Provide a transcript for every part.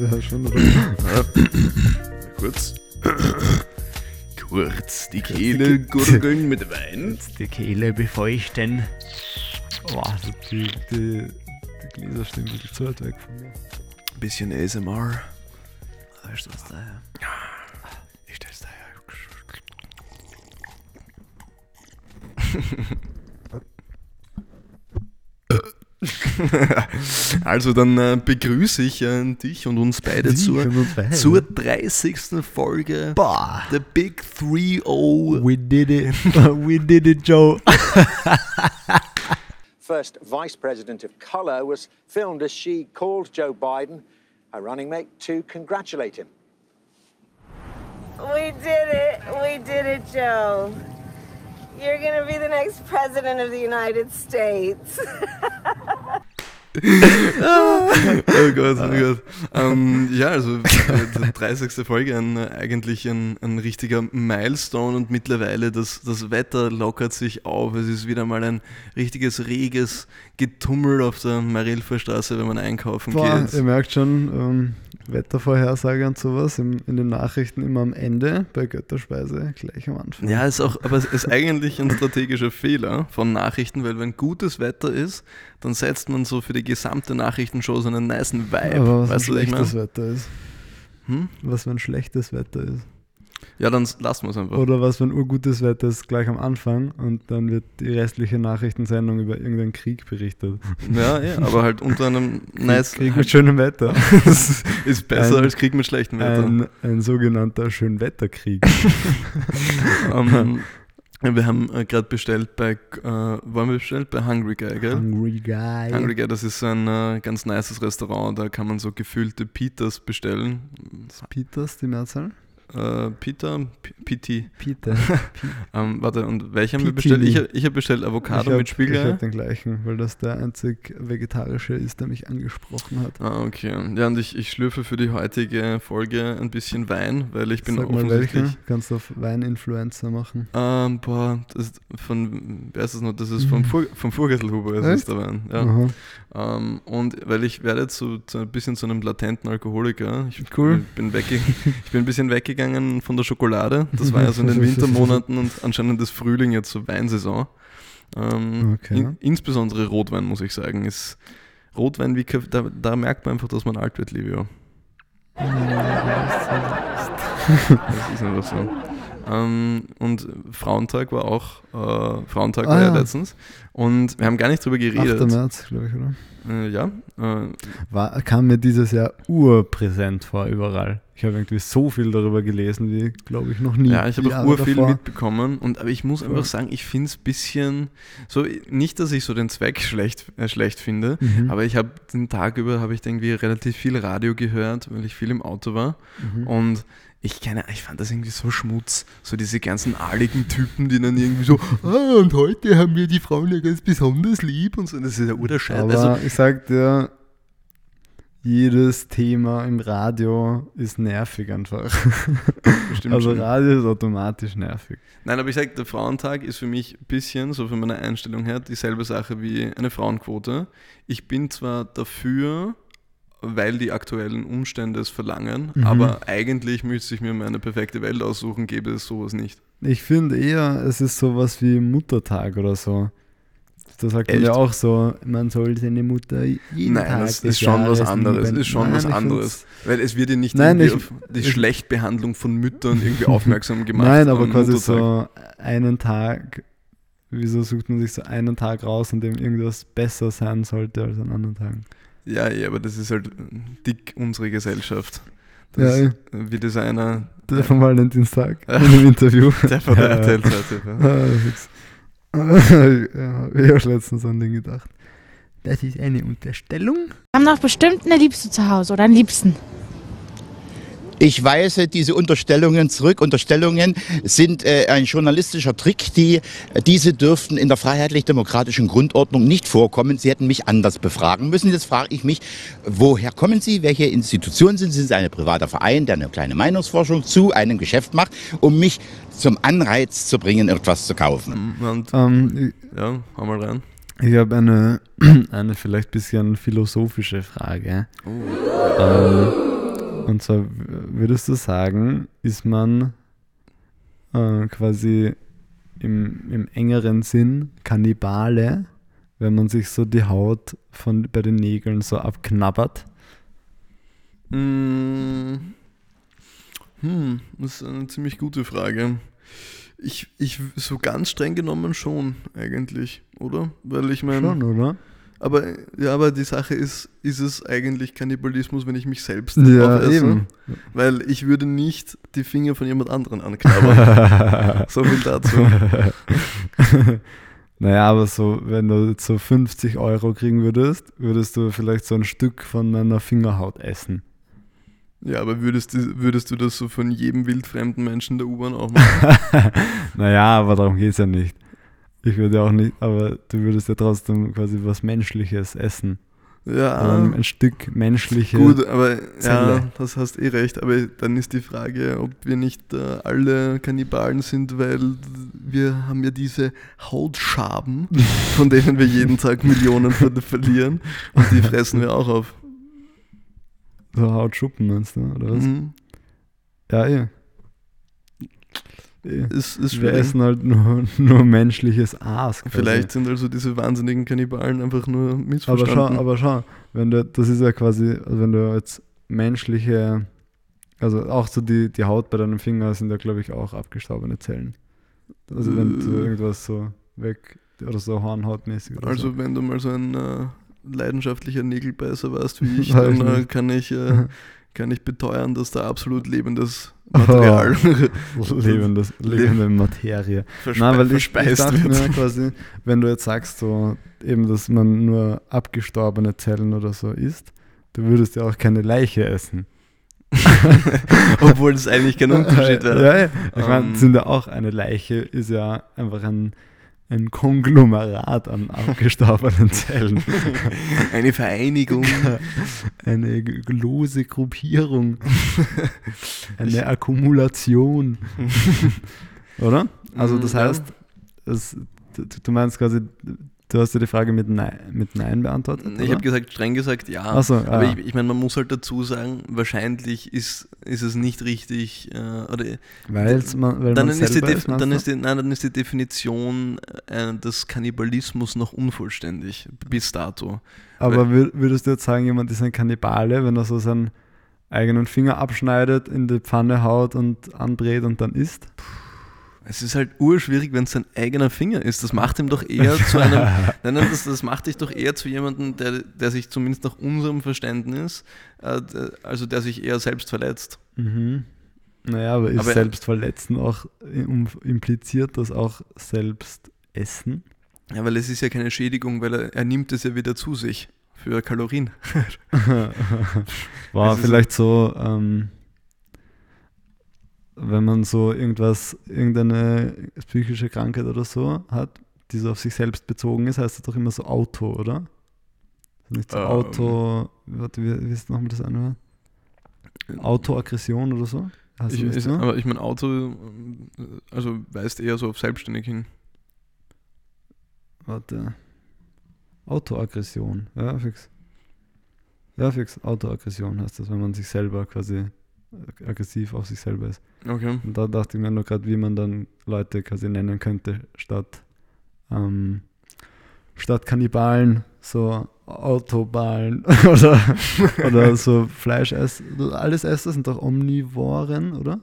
Schon. Oder? Kurz. Kurz die Kehle gurgeln mit Wein. Die Kehle befeuchten. Boah, die, die, die Gläser stehen bisschen zu weit weg von mir. Bisschen ASMR. Weißt du was da? Ich stell's daher. Also dann äh, begrüße ich äh, dich und uns beide zur, zur 30. Folge Boah. The Big 3-0. We did it. We did it, Joe. first vice president of color, was filmed as she called Joe Biden, her running mate, to congratulate him. We did it. We did it, Joe. You're going to be the next president of the United States. Oh Gott, oh Gott. Ähm, ja, also äh, die 30. Folge, ein, eigentlich ein, ein richtiger Milestone und mittlerweile das, das Wetter lockert sich auf. Es ist wieder mal ein richtiges reges Getummel auf der Marilfer Straße, wenn man einkaufen Boah, geht. ihr merkt schon, ähm, Wettervorhersage und sowas im, in den Nachrichten immer am Ende, bei Götterspeise gleich am Anfang. Ja, ist auch, aber es ist eigentlich ein strategischer Fehler von Nachrichten, weil wenn gutes Wetter ist, dann setzt man so für die gesamte Nachrichtenshow so einen niceen Vibe. Aber was weißt du, wenn was ich schlechtes meine? Wetter ist. Hm? Was wenn schlechtes Wetter ist. Ja, dann lassen wir es einfach. Oder was wenn urgutes Wetter ist gleich am Anfang und dann wird die restliche Nachrichtensendung über irgendeinen Krieg berichtet. Ja, ja, aber halt unter einem nice Krieg mit schönem Wetter. Das ist besser Ein- als Krieg mit schlechtem Wetter. Ein, ein sogenannter Schönwetterkrieg. Ähm, ja, wir haben äh, gerade bestellt bei, äh, waren wir bestellt? Bei Hungry Guy, gell? Hungry Guy. Hungry Guy, das ist ein äh, ganz nices Restaurant, da kann man so gefüllte Pitas bestellen. Peters, die Mehrzahl? Äh, Pita, P- PT. Peter. Ähm, warte, und welche haben wir bestellt? Ich, ich habe bestellt Avocado ich hab, mit Ich Spiegelei. habe den gleichen, weil das der einzig vegetarische ist, der mich angesprochen hat. Ah, okay. Ja, und ich, ich schlürfe für die heutige Folge ein bisschen Wein, weil ich bin Sag mal offensichtlich... welche. Kannst du auf Weininfluencer machen. Ähm, boah, das ist von, wer ist das noch? Das ist vom, Fur, vom Furgesselhuber, ist es Echt? der Wein. Ja. Ähm, und weil ich werde zu, zu ein bisschen zu einem latenten Alkoholiker. Ich Cool. bin, wegge ich bin ein bisschen weggegangen von der Schokolade. Das war ja so in den Wintermonaten und anscheinend ist Frühling jetzt so Weinsaison. Ähm, Okay. in, insbesondere Rotwein, muss ich sagen, ist Rotwein, wie, da, da merkt man einfach, dass man alt wird, Livio. Das ist einfach so. Ähm, und Frauentag war auch, äh, Frauentag Ah, war ja letztens. Und wir haben gar nicht drüber 8. geredet. März, glaube ich, oder? Äh, ja, äh, War, kam mir dieses Jahr urpräsent vor, überall. Ich habe irgendwie so viel darüber gelesen, wie, glaube ich, noch nie. ja, ich habe auch urviel davor. mitbekommen. Und, aber ich muss einfach sagen, ich finde es ein bisschen, so, nicht, dass ich so den Zweck schlecht, äh, schlecht finde, Mhm. aber ich habe den Tag über, habe ich irgendwie relativ viel Radio gehört, weil ich viel im Auto war. Mhm. Und ich keine, ich fand das irgendwie so schmutz. So diese ganzen adligen Typen, die dann irgendwie so, ah, und heute haben wir die Frauen ja ganz besonders lieb und so. Das ist ja urscheiße. Aber Also, ich sag dir, jedes Thema im Radio ist nervig einfach. stimmt also schon. Radio ist automatisch nervig. Nein, aber ich sage, der Frauentag ist für mich ein bisschen, so von meiner Einstellung her, dieselbe Sache wie eine Frauenquote. Ich bin zwar dafür, weil die aktuellen Umstände es verlangen, Mhm. aber eigentlich müsste ich mir meine perfekte Welt aussuchen, gäbe es sowas nicht. Ich finde eher, es ist sowas wie Muttertag oder so. Da sagt man Echt? ja auch so, man soll seine Mutter jeden Nein, Tag das ist schon was Jahres anderes. lieben. ist schon Nein, was anderes. Weil es wird ja nicht Nein, ich- auf die ich- Schlechtbehandlung von Müttern irgendwie aufmerksam gemacht. Nein, aber quasi Muttertag. so einen Tag, wieso sucht man sich so einen Tag raus, an dem irgendwas besser sein sollte als an anderen Tagen? Ja, ja, aber das ist halt dick unsere Gesellschaft. Ja, Das, eh. Wie das einer, Der vom Valentinstag in einem Interview. der von der Ja. erzählt hat. Ja. Ah, ja, ich habe letztens an den gedacht. Das ist eine Unterstellung. haben doch bestimmt eine Liebste zu Hause oder einen Liebsten. Ich weise diese Unterstellungen zurück. Unterstellungen sind äh, ein journalistischer Trick. Die, diese dürften in der freiheitlich-demokratischen Grundordnung nicht vorkommen. Sie hätten mich anders befragen müssen. Jetzt frage ich mich, woher kommen Sie? Welche Institution sind Sie? Sind Sie ein privater Verein, der eine kleine Meinungsforschung zu einem Geschäft macht, um mich zum Anreiz zu bringen, etwas zu kaufen? Und Ähm, ja, hau mal rein. ich habe eine, eine vielleicht bisschen philosophische Frage. Ähm, Und zwar würdest du sagen, ist man äh, quasi im, im engeren Sinn Kannibale, wenn man sich so die Haut von, bei den Nägeln so abknabbert? Mm, Hm, das ist eine ziemlich gute Frage. Ich, ich so ganz streng genommen schon, eigentlich, oder? Weil ich meine. Schon, oder? Aber ja, aber die Sache ist, ist es eigentlich Kannibalismus, wenn ich mich selbst Ja, aufesse? eben. Weil ich würde nicht die Finger von jemand anderen anknabbern. so viel dazu. naja, aber so, wenn du jetzt so 50 Euro kriegen würdest, würdest du vielleicht so ein Stück von meiner Fingerhaut essen. Ja, aber würdest du, würdest du das so von jedem wildfremden Menschen der U-Bahn auch machen? naja, aber darum geht es ja nicht. Ich würde auch nicht, aber du würdest ja trotzdem quasi was Menschliches essen. Ja, Ein, ein Stück menschliche. gut, aber ja, Zelle. das hast eh recht. Aber dann ist die Frage, ob wir nicht äh, alle Kannibalen sind, weil wir haben ja diese Hautschaben, von denen wir jeden Tag Millionen ver verlieren. Und die fressen wir auch auf. So Hautschuppen meinst du, oder was? Mhm. Ja, eh. eh. Ist, ist Wir schwierig. essen halt nur, nur menschliches Aas. Quasi. Vielleicht sind also diese wahnsinnigen Kannibalen einfach nur Aber missverstanden. schau, aber schau, wenn du, das ist ja quasi, also wenn du jetzt menschliche, also auch so die, die Haut bei deinem Finger sind ja, glaube ich, auch abgestorbene Zellen. Also wenn du Äh. irgendwas so weg, oder so Hornhautmäßig oder Also so. wenn du mal so ein äh, leidenschaftlicher Nägelbeißer warst wie ich, dann äh, kann ich, äh, kann ich beteuern, dass da absolut lebendes Material Lebendes, lebende Materie. verspe Nein, weil ich, ich verspeist dachte wird. mir quasi, wenn du jetzt sagst, so eben, dass man nur abgestorbene Zellen oder so isst, du würdest ja auch keine Leiche essen. Obwohl es eigentlich kein Unterschied wäre. Ja, ja. Ich meine, Ähm. sind ja auch eine Leiche, ist ja einfach ein, ein Konglomerat an abgestorbenen Zellen. Eine Vereinigung. Eine lose Gruppierung. Eine Akkumulation. Oder? Also das ja. heißt, es, du meinst quasi, du hast dir die Frage mit Nein, mit Nein beantwortet? Ich habe gesagt, streng gesagt ja. So, Aber ah. ich, ich meine, man muss halt dazu sagen, wahrscheinlich ist, ist es nicht richtig, äh, oder Weil's man, weil dann man ist, die ist, dann ist die, nein, dann ist die Definition äh, des Kannibalismus noch unvollständig bis dato. Aber wür- würdest du jetzt sagen, jemand ist ein Kannibale, wenn er so seinen eigenen Finger abschneidet, in die Pfanne haut und anbrät und dann isst? Es ist halt urschwierig, wenn es sein eigener Finger ist. Das macht ihm doch eher zu einem. Nein, nein, das, das macht dich doch eher zu jemandem, der, der sich zumindest nach unserem Verständnis, äh, also der sich eher selbst verletzt. Mhm. Naja, aber ist Aber- Selbstverletzen auch im- impliziert das auch selbst essen? Ja, weil es ist ja keine Schädigung, weil er, er nimmt es ja wieder zu sich für Kalorien. War vielleicht so, ähm, wenn man so irgendwas, irgendeine psychische Krankheit oder so hat, die so auf sich selbst bezogen ist, heißt das doch immer so Auto, oder? Ist Nicht so Ähm. Auto, warte, wie, wie ist nochmal das eine? Autoaggression oder so? Hast Ich, so? aber ich meine, Auto, äh, also weist eher so auf selbstständig hin. Warte. Autoaggression. Ja, fix. Ja, fix. Autoaggression heißt das, wenn man sich selber quasi aggressiv auf sich selber ist. Okay. Und da dachte ich mir nur gerade, wie man dann Leute quasi nennen könnte, statt, ähm, statt Kannibalen, so Autobalen oder, oder so Fleischess. Alles Esser sind doch Omnivoren, oder?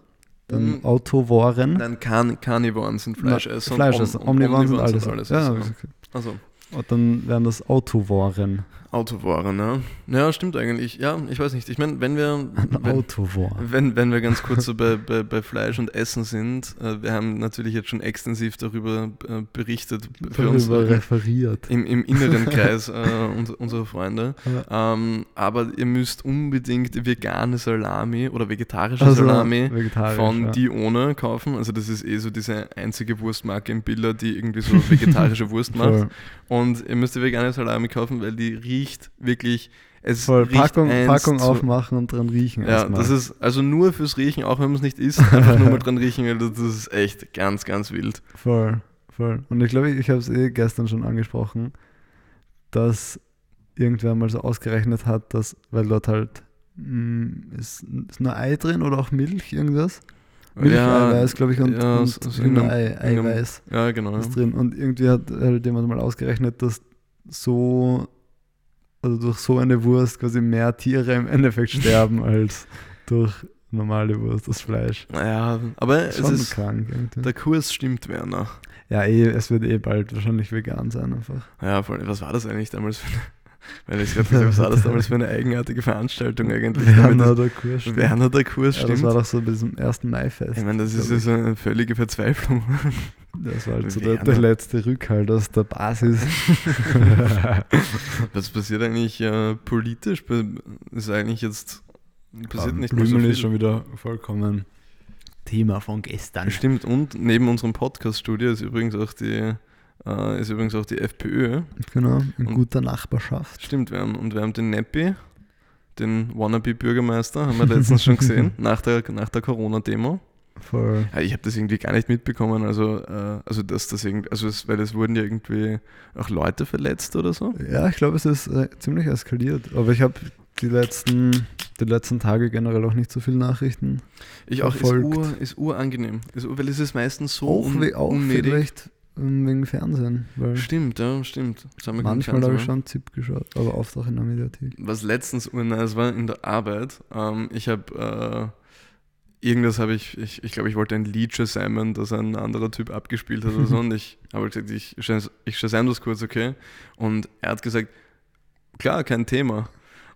Dann Mhm. Autovoren. Nein, Carn Carnivoren sind Fleischesser. Fleischesser. Om- Omnivoren sind Omnivoren alles. sind ja, Esser. Also, und dann wären das Autovoren. Autowaren, ja. Ja, stimmt eigentlich. Ja, ich weiß nicht. Ich meine, wenn wir. Wenn, wenn, wenn wir ganz kurz so bei, bei, bei Fleisch und Essen sind, äh, wir haben natürlich jetzt schon extensiv darüber äh, berichtet für uns Darüber referiert. im, im inneren Kreis äh, uns, unserer Freunde. Ähm, aber ihr müsst unbedingt vegane Salami oder vegetarische Also, Salami vegetarisch, von ja. Dione kaufen. Also das ist eh so diese einzige Wurstmarke im Biller, die irgendwie so vegetarische Wurst macht. Voll. Und ihr müsst die vegane Salami kaufen, weil die riecht wirklich. Es Voll riecht Packung, eins Packung aufmachen und dran riechen. Ja, erstmal. das ist also nur fürs Riechen, auch wenn man es nicht isst, einfach nur mal dran riechen, weil das, ist echt ganz, ganz wild. Voll, voll. Und ich glaube, ich habe es eh gestern schon angesprochen, dass irgendwer mal so ausgerechnet hat, dass, weil dort halt mm, ist, ist nur Ei drin oder auch Milch, irgendwas? Milcheiweiß, glaube ich, und, ja, und so- einem- Eiweiß Ja, genau. Ja. ist drin. Und irgendwie hat halt jemand mal ausgerechnet, dass so, also durch so eine Wurst quasi mehr Tiere im Endeffekt sterben als durch normale Wurst, das Fleisch. Naja, aber es Schon ist, krank irgendwie. der Kurs stimmt, Werner. Ja, eh, es wird eh bald wahrscheinlich vegan sein einfach. Ja, vor allem, was war das eigentlich damals für eine, weil ich gerade was war das damals für eine eigenartige Veranstaltung eigentlich? Werner der Kurs stimmt. Werner der Kurs Ja, das stimmt. war doch so bei diesem 1. Mai-Fest. ich meine, das ist ja so eine völlige Verzweiflung. Das war halt so der, der letzte Rückhalt aus der Basis. Was passiert eigentlich äh, politisch? Ist eigentlich jetzt passiert nicht mehr so viel. ist schon wieder vollkommen Thema von gestern. Stimmt, und neben unserem Podcast-Studio ist übrigens auch die äh, ist übrigens auch die FPÖ. Genau, in Und- guter Nachbarschaft. Stimmt, wir haben, und wir haben den Neppi, den Wannabe-Bürgermeister, haben wir letztens schon gesehen, nach der, nach der Corona-Demo. Voll. Ja, ich habe das irgendwie gar nicht mitbekommen, also, äh, also dass das irgendwie, also es, weil es wurden ja irgendwie auch Leute verletzt oder so. Ja, ich glaube, es ist äh, ziemlich eskaliert. Aber ich habe die letzten, die letzten Tage generell auch nicht so viele Nachrichten. Ich auch, ist, Verfolgt. ur, ist urangenehm, ist, ur- weil es ist meistens so auch un, auch unnötig. vielleicht wegen Fernsehen. Stimmt, ja, stimmt. Manchmal habe ich schon ZIP geschaut, aber oft auch in der Mediathek. Was letztens urnice war in der Arbeit, ähm, ich habe äh, irgendwas habe ich, ich, ich glaube, ich wollte ein Lied Shazamen, das ein anderer Typ abgespielt hat oder so und ich habe gesagt, ich, ich Shazam das kurz, okay? Und er hat gesagt, klar, kein Thema.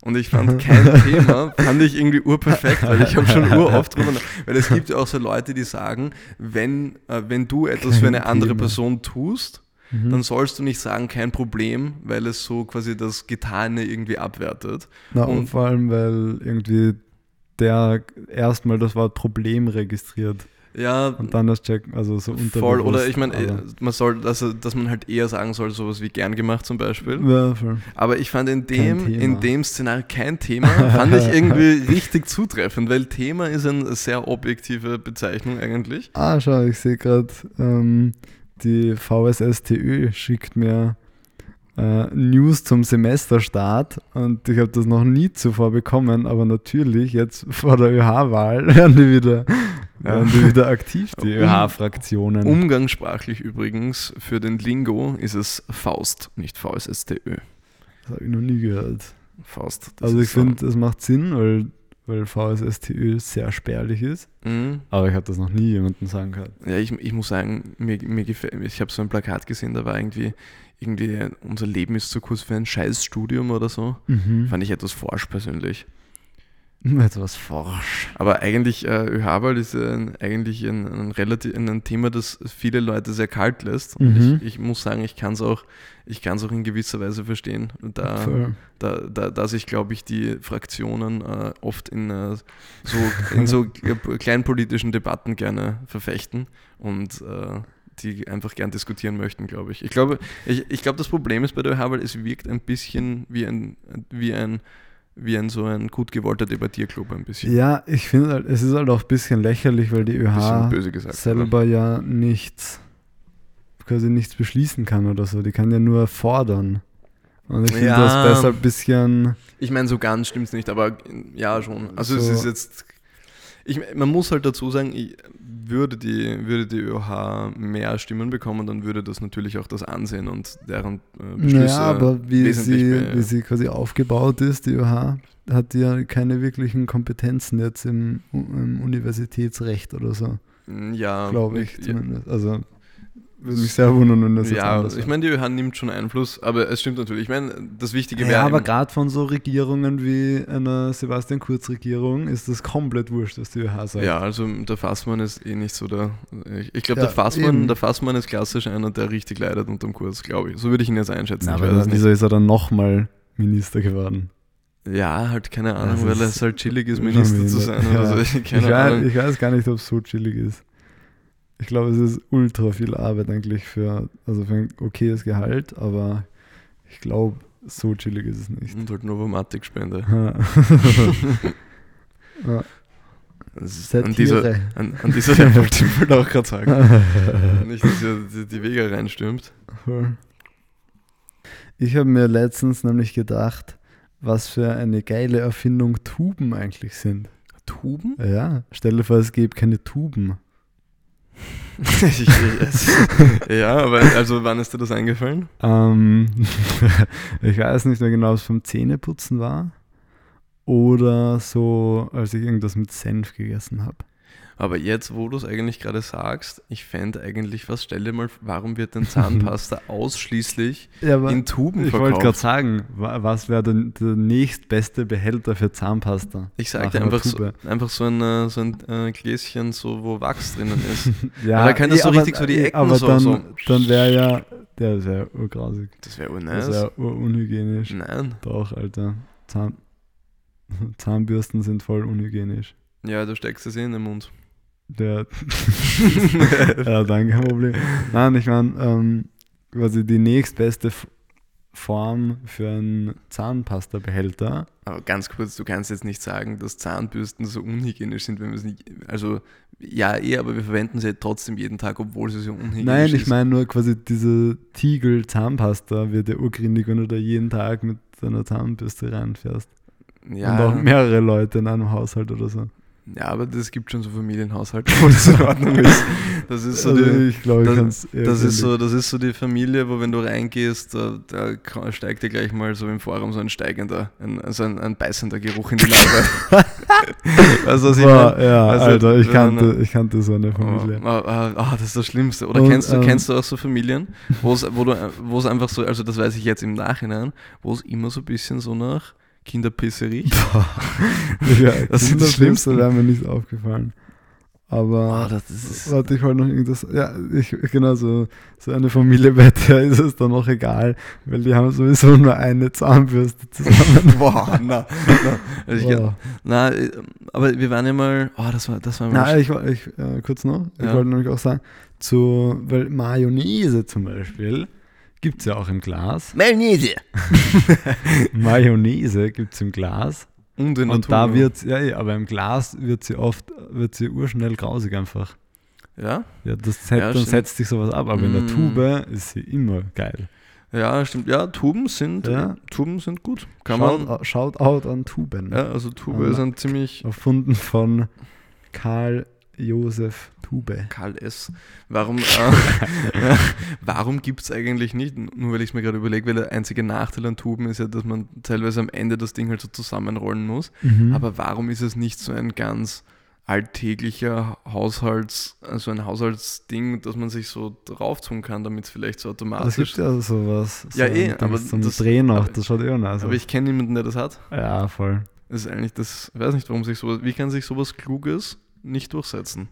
Und ich fand kein Thema, fand ich irgendwie urperfekt, weil ich habe schon uroft drüber, weil es gibt ja auch so Leute, die sagen, wenn, äh, wenn du etwas für Kein eine andere Thema. Person tust, Mhm. dann sollst du nicht sagen, kein Problem, weil es so quasi das Getane irgendwie abwertet. Na, und, und- vor allem, weil irgendwie der erstmal das Wort Problem registriert Ja, und dann das checken, also so unterbewusst. voll. Oder ich meine, man soll, also, dass man halt eher sagen soll, sowas wie gern gemacht zum Beispiel. Ja, voll. Aber ich fand in dem, in dem Szenario kein Thema, fand ich irgendwie richtig zutreffend, weil Thema ist eine sehr objektive Bezeichnung eigentlich. Ah, schau, ich sehe gerade, ähm, die VSSTÖ schickt mir äh, News zum Semesterstart und ich habe das noch nie zuvor bekommen, aber natürlich jetzt vor der ÖH-Wahl werden die wieder, werden die wieder aktiv, die ÖH-Fraktionen. Umgangssprachlich übrigens für den Lingo ist es Faust, nicht VSSTÖ. Das habe ich noch nie gehört. Faust. das Also ich finde, es macht Sinn, weil, weil VSSTÖ sehr spärlich ist, Mhm. aber ich habe das noch nie jemandem sagen gehört. Ja, ich, ich muss sagen, mir, mir gefällt, ich habe so ein Plakat gesehen, da war irgendwie, irgendwie, unser Leben ist zu kurz für ein Scheißstudium oder so. Mhm. Fand ich etwas forsch persönlich. Etwas forsch. Aber eigentlich, äh, ÖH-Wahl ist ein, eigentlich ein, ein, relativ, ein Thema, das viele Leute sehr kalt lässt. Und Mhm. ich, ich muss sagen, ich kann es auch, ich kann's auch in gewisser Weise verstehen. Da, da, da, da sich, glaube ich, die Fraktionen äh, oft in, äh, so, in so äh, kleinpolitischen Debatten gerne verfechten und äh, die einfach gern diskutieren möchten, glaube ich. Ich glaube, ich, ich glaube, das Problem ist bei der ÖH, weil es wirkt ein bisschen wie ein, wie ein, wie ein so ein gut gewollter Debattierclub ein bisschen. Ja, ich finde halt, es ist halt auch ein bisschen lächerlich, weil die ÖH gesagt. selber ja nichts, quasi nichts beschließen kann oder so. Die kann ja nur fordern. Und ich finde Ja. das besser ein bisschen. Ich meine, so ganz stimmt es nicht, aber ja schon. Also es So. ist jetzt. Ich, man muss halt dazu sagen, ich, würde, die, würde die ÖH mehr Stimmen bekommen, dann würde das natürlich auch das Ansehen und deren äh, Beschlüsse Naja, aber wie wesentlich sie, wie sie quasi aufgebaut ist, die ÖH, hat ja keine wirklichen Kompetenzen jetzt im, im Universitätsrecht oder so, ja, glaube ich ja, zumindest. Also würde mich sehr wundern, wenn das jetzt Ja, anders ich meine, die ÖH nimmt schon Einfluss, aber es stimmt natürlich. Ich meine, das Wichtige wäre. Ja, aber gerade von so Regierungen wie einer Sebastian Kurz-Regierung ist das komplett wurscht, was die ÖH sagt. Ja, also der Fassmann ist eh nicht so der. Ich, ich glaube, Ja, der, Fassmann, eben. der Fassmann ist klassisch einer, der richtig leidet unterm Kurs, glaube ich. So würde ich ihn jetzt einschätzen. Na, aber wieso ist er dann nochmal Minister geworden? Ja, halt keine Ahnung, weil es halt chillig ist, Minister zu sein. Ja. So. Ich, weiß, ich weiß gar nicht, ob es so chillig ist. Ich glaube, es ist ultra viel Arbeit eigentlich für, also für ein okayes Gehalt, aber ich glaube, so chillig ist es nicht. Und halt Novomatic-Spende. Ja. Ja. Das ist Satire. An dieser, an, an dieser wollte ich wollte auch gerade sagen. Nicht, dass ihr die, die Wege reinstürmt. Ich habe mir letztens nämlich gedacht, was für eine geile Erfindung Tuben eigentlich sind. Tuben? Ja, stell dir vor, es gäbe keine Tuben. Ich, es, ja, aber also wann ist dir das eingefallen? Ähm, ich weiß nicht mehr genau, ob es vom Zähneputzen war oder so, als ich irgendwas mit Senf gegessen habe. Aber jetzt, wo du es eigentlich gerade sagst, ich fände eigentlich was, stell dir mal, warum wird denn Zahnpasta ausschließlich Ja, in Tuben ich wollte gerade verkauft? sagen, wa- was wäre der, der nächstbeste Behälter für Zahnpasta? Ich Nach sag dir einer einfach so, einfach so ein, äh, so ein äh, Gläschen, so, wo Wachs drinnen ist. Ja, Aber da können das eh, so aber- richtig so die eh, Ecken aber so- dann, so- dann wäre ja, der ist ja urgrausig. Das wäre Das urnice. wäre urunhygienisch. Nein. Doch, Alter. Zahn Zahnbürsten sind voll unhygienisch. Ja, du steckst es eh in den Mund. Der ja, dann kein Problem. Nein, ich meine, ähm, quasi die nächstbeste Form für einen Zahnpasta-Behälter. Aber ganz kurz, du kannst jetzt nicht sagen, dass Zahnbürsten so unhygienisch sind, wenn wir es nicht. Also, ja, eh, aber wir verwenden sie trotzdem jeden Tag, obwohl sie so unhygienisch Nein, ich meine nur quasi diese Tiegel-Zahnpasta wird ja urgründig, wenn du da jeden Tag mit deiner Zahnbürste reinfährst. ja, Und auch mehrere Leute in einem Haushalt oder so. Ja, aber das gibt schon so Familienhaushalte, wo das in Ordnung ist. Das ist so Also die, ich glaube, das- Das ist, so, das ist so die Familie, wo wenn du reingehst, da, da steigt dir gleich mal so im Forum so ein steigender, ein, also ein, ein beißender Geruch in die Nase. was ich Boah, meine? ja, Also, Alter, ich kannte, man- ich kannte so eine Oh, Familie. ah, ah, ah, das ist das Schlimmste. Oder Und, kennst, du, ähm, kennst du auch so Familien, wo du wo es einfach so, also das weiß ich jetzt im Nachhinein, wo es immer so ein bisschen so nach Kinderpisse riecht. ja, das die Kinderpisse Schlimmsten. wäre mir nicht aufgefallen. Aber Ah, das ist, warte, ich wollte noch irgendwas. Ja, ich, genau, so, so eine Familie, bei der ist es dann noch egal, weil die haben sowieso nur eine Zahnbürste zusammen. boah, na, na, also Boah. na, äh, aber wir waren ja mal, oh, das war, das war mal Na, ich, ich äh, kurz noch, ich Ja. wollte nämlich auch sagen, zu, weil Mayonnaise zum Beispiel gibt es ja auch im Glas. Mayonnaise. Mayonnaise gibt es im Glas. Und in der Und da wird ja, aber im Glas wird sie oft, wird sie urschnell grausig einfach. Ja? Ja, das set, Ja, dann setzt sich sowas ab, aber in der Mm. Tube ist sie immer geil. Ja, stimmt. Ja, Tuben sind, Ja. Tuben sind gut. Kann Shout, man. shout out an Tuben. Ja, also Tube Ja. ist ein ziemlich Erfunden von Karl Josef Tube. Karl S. Warum, äh, warum gibt es eigentlich nicht, nur weil ich es mir gerade überlege, weil der einzige Nachteil an Tuben ist ja, dass man teilweise am Ende das Ding halt so zusammenrollen muss. Mhm. Aber warum ist es nicht so ein ganz alltäglicher Haushalts, also ein Haushaltsding, dass man sich so drauf tun kann, damit es vielleicht so automatisch gibt ja sowas. Ja, so eh, ein aber zum das- Drehen aber- das schaut eh nice Aber ich kenne niemanden, der das hat. Ja, voll. Das ist eigentlich das, ich weiß nicht, warum sich sowas, wie kann sich sowas Kluges nicht durchsetzen?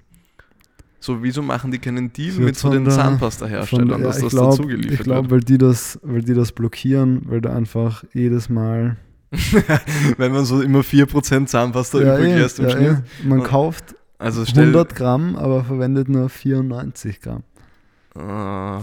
So, wieso machen die keinen Deal Wird mit so den Zahnpasta-Herstellern, ja, dass ich das glaub- dazu geliefert Ich glaube, weil, die das, weil die das blockieren, weil du einfach jedes Mal. wird? Wenn man so immer 4% Zahnpasta Ja, übrig eh, lässt im ja, Schnitt. eh. Man Und- kauft Also stell, 100 Gramm, aber verwendet nur 94 Gramm. Ah,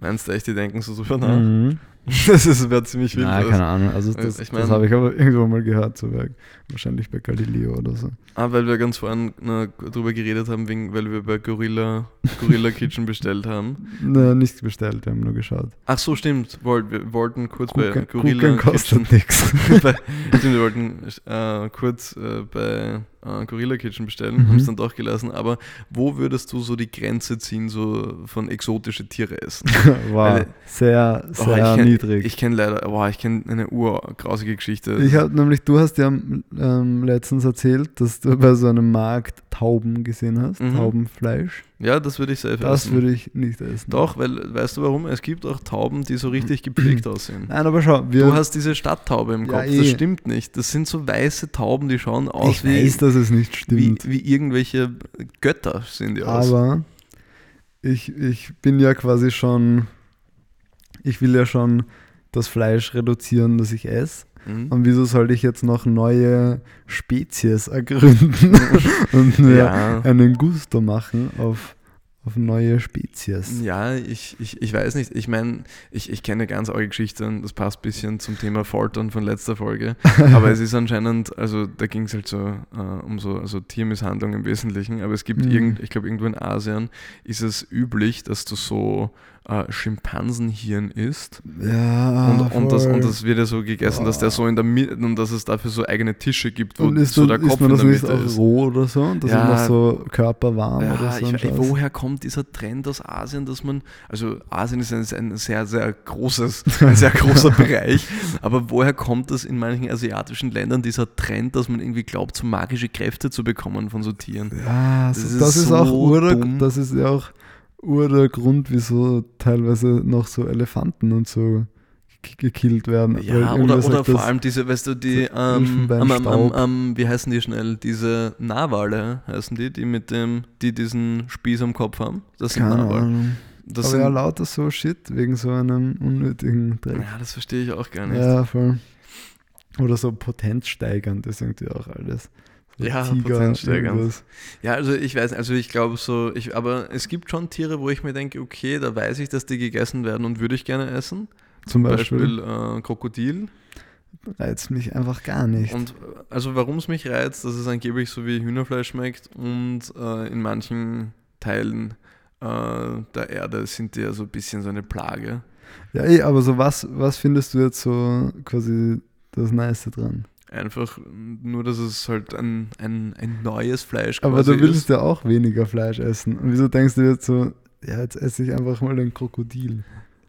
meinst du echt, die denken so drüber nach? Mhm. Das ist wäre ziemlich wild. Na, Also- keine Ahnung. Also Also das, ich das mein- habe ich aber irgendwo mal gehört, so bei, wahrscheinlich bei Galileo oder so. Ah, weil wir ganz vorhin na, drüber geredet haben, wegen, weil wir bei Gorilla, Gorilla Kitchen bestellt haben. Ne, nichts bestellt, wir haben nur geschaut. Ach so, stimmt. Wollt, wir wollten kurz bei Kuchen, Gorilla Kuchen Kitchen. kostet nichts. bei, stimmt, wir wollten äh, kurz äh, bei äh, Gorilla Kitchen bestellen, Mhm. haben es dann doch gelassen. Aber wo würdest du so die Grenze ziehen, so von exotische Tiere essen? War Weil- sehr, Oh, sehr ich kenn, niedrig. Ich kenne leider, boah, ich kenne eine urgrausige Geschichte. Ich habe nämlich, du hast ja ähm, letztens erzählt, dass du bei so einem Markt Tauben gesehen hast, Mhm. Taubenfleisch. Ja, das würde ich safe Das essen. würde ich nicht essen. Doch, weil, weißt du warum? Es gibt auch Tauben, die so richtig gepflegt aussehen. Nein, aber schau, wir, Du hast diese Stadttaube im Ja, Kopf, eh. das stimmt nicht. Das sind so weiße Tauben, die schauen aus ich wie, weiß, dass es nicht wie, stimmt. wie irgendwelche Götter sehen die aus. aber ich, ich bin ja quasi schon, ich will ja schon das Fleisch reduzieren, das ich esse. Mhm. Und wieso sollte ich jetzt noch neue Spezies ergründen und Ja. einen Gusto machen auf, auf neue Spezies? Ja, ich, ich, ich weiß nicht. Ich meine, ich, ich kenne ganz eure Geschichte und das passt ein bisschen zum Thema Foltern von letzter Folge. Aber es ist anscheinend, also da ging es halt so äh, um so also Tiermisshandlung im Wesentlichen. Aber es gibt Mhm. irgend, ich glaube, irgendwo in Asien ist es üblich, dass du so äh, Schimpansenhirn isst. Ja, Und, und, das, und das wird ja so gegessen, dass der so in der Mitte und dass es dafür so eigene Tische gibt, wo und ist, so der ist Kopf man in das der Mitte ist. roh oder so? Und das Ja. ist noch so körperwarm Ja, oder so? ich, Scheiß? woher kommt dieser Trend aus Asien, dass man, also Asien ist ein, ein sehr, sehr großes, ein sehr großer Bereich, aber woher kommt das in manchen asiatischen Ländern, dieser Trend, dass man irgendwie glaubt, so magische Kräfte zu bekommen von so Tieren? Ja, Das so, ist das ist, so auch ur der, dumm. das ist ja auch der Grund, wieso teilweise noch so Elefanten und so ge- gekillt werden. Ja, oder, oder sagt, vor allem diese, weißt du, die, ähm, Elfenbeinstaub. am, wie heißen die schnell? Diese Narwale heißen die, die mit dem, die diesen Spieß am Kopf haben. Das sind keine Narwale. Ahnung. Das Aber sind, ja, lauter so Shit wegen so einem unnötigen Dreck. ja, das verstehe ich auch gar nicht. Ja, voll. Oder so potenzsteigernd ist irgendwie auch alles. Ja, potenzsteigernd. irgendwas. Ja, also ich weiß, also ich glaube so, ich, aber es gibt schon Tiere, wo ich mir denke, okay, da weiß ich, dass die gegessen werden und würde ich gerne essen. Zum Beispiel, Beispiel, äh, Krokodil. reizt mich einfach gar nicht. Und äh, also warum es mich reizt, dass es angeblich so wie Hühnerfleisch schmeckt und äh, in manchen Teilen äh, der Erde sind die ja so ein bisschen so eine Plage. ja, eh, aber so was, was findest du jetzt so quasi das Nice dran? Einfach nur, dass es halt ein, ein, ein neues Fleisch Aber du willst ist. ja auch weniger Fleisch essen. Und wieso denkst du jetzt so, ja, jetzt esse ich einfach mal den Krokodil?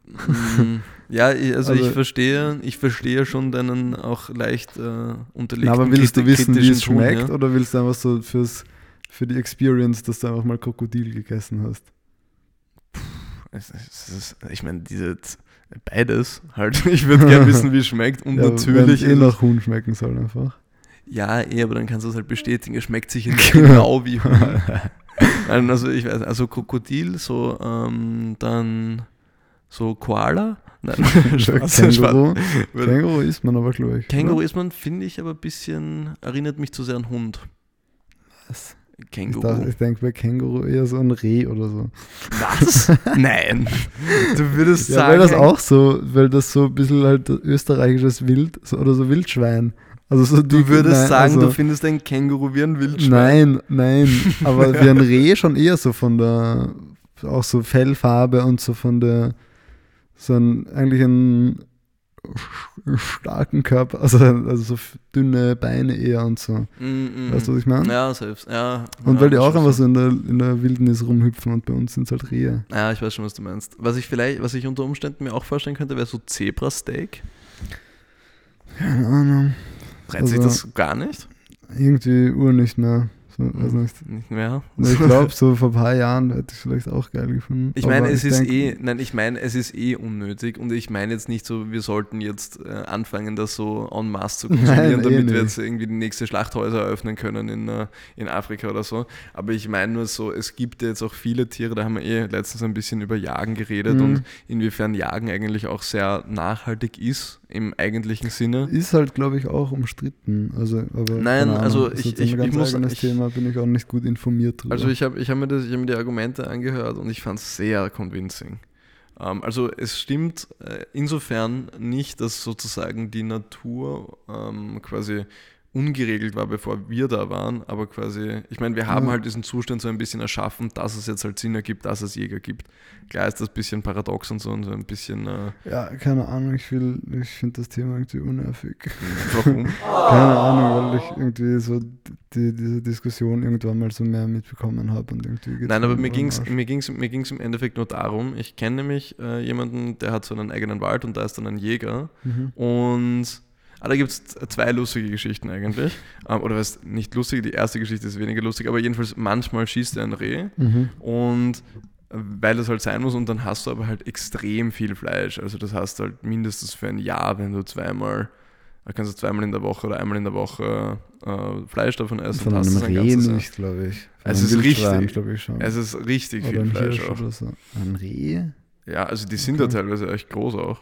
Mm, ja, ich, also, ich Also- verstehe, ich verstehe schon deinen auch leicht äh, unterlegten Na, aber willst du wissen, wie es schmeckt? ja? Oder willst du einfach so fürs, für die Experience, dass du einfach mal Krokodil gegessen hast? Es, es ist, ich meine, diese beides halt. Ich würde gerne wissen, wie es schmeckt und ja, natürlich eh nach Huhn schmecken soll einfach. Ja, eh, aber dann kannst du es halt bestätigen. Es schmeckt sicher nicht genau wie Huhn. Also ich weiß, also Krokodil, so ähm, dann so Koala. Nein. Känguru, Känguru isst man aber, glaube ich. Känguru oder? ist man, finde ich, aber ein bisschen, erinnert mich zu sehr an Hund. Was? Ich, Känguru. dachte, ich denke bei Känguru eher so ein Reh oder so. Was? Nein. Du würdest Ja, sagen. weil das auch so, weil das so ein bisschen halt österreichisches Wild so, oder so Wildschwein. Also so Du würdest nein, sagen, also, du findest ein Känguru wie ein Wildschwein. Nein, nein, aber wie ein Reh schon eher so von der, auch so Fellfarbe und so von der, so ein, eigentlich sch- starken Körper, also, also so dünne Beine eher und so. Mm, mm, Weißt du, was ich meine? Ja, selbst. Ja, Und ja, weil die auch einfach so. in der, in der Wildnis rumhüpfen und bei uns sind es halt Rehe. Ja, ich weiß schon, was du meinst. Was ich vielleicht, was ich unter Umständen mir auch vorstellen könnte, wäre so Zebrasteak. Keine Ahnung. Reizt sich Also- das gar nicht? Irgendwie Uhr nicht mehr. So, weiß nicht. Nicht mehr. Ich glaube, so vor ein paar Jahren hätte ich es vielleicht auch geil gefunden. Ich meine, es ist denk- eh, nein, ich meine, es ist eh unnötig und ich meine jetzt nicht so, wir sollten jetzt äh, anfangen, das so en masse zu konsumieren, Nein, eh damit wir nicht. jetzt irgendwie die nächste Schlachthäuser eröffnen können in, äh, in Afrika oder so. Aber ich meine nur so, es gibt ja jetzt auch viele Tiere, da haben wir eh letztens ein bisschen über Jagen geredet Mhm. und inwiefern Jagen eigentlich auch sehr nachhaltig ist im eigentlichen Sinne. Ist halt, glaube ich, auch umstritten. Also, aber Nein, Ahnung. also Ist ich- ich- ich muss- ich- Thema, bin ich auch nicht gut informiert drüber. Also ich habe ich hab mir, das- ich hab mir die Argumente angehört und ich fand es sehr convincing. Ähm, also es stimmt äh, insofern nicht, dass sozusagen die Natur ähm, quasi ungeregelt war, bevor wir da waren, aber quasi, ich meine, wir haben Ja. halt diesen Zustand so ein bisschen erschaffen, dass es jetzt halt Sinn ergibt, dass es Jäger gibt. Klar ist das ein bisschen paradox und so und so ein bisschen, äh, ja, keine Ahnung, ich will, ich finde das Thema irgendwie unnervig. warum? Keine Ahnung, weil ich irgendwie so die, diese Diskussion irgendwann mal so mehr mitbekommen habe und irgendwie Nein, aber mir ging es mir ging's, mir ging's im Endeffekt nur darum, ich kenne nämlich äh, jemanden, der hat so einen eigenen Wald und da ist dann ein Jäger Mhm. und ah, da gibt es zwei lustige Geschichten eigentlich. Ähm, oder was nicht lustig, die erste Geschichte ist weniger lustig, aber jedenfalls manchmal schießt er ein Reh Mhm. und äh, weil das halt sein muss und dann hast du aber halt extrem viel Fleisch. Also das hast du halt mindestens für ein Jahr, wenn du zweimal, da kannst du zweimal in der Woche oder einmal in der Woche äh, Fleisch davon essen. Von einem Reh nicht, glaube ich. Von Es ist richtig. ich schon. Es ist richtig oder viel Fleisch auch. so. Ein Reh? Ja, also die sind ja Okay. teilweise echt groß auch.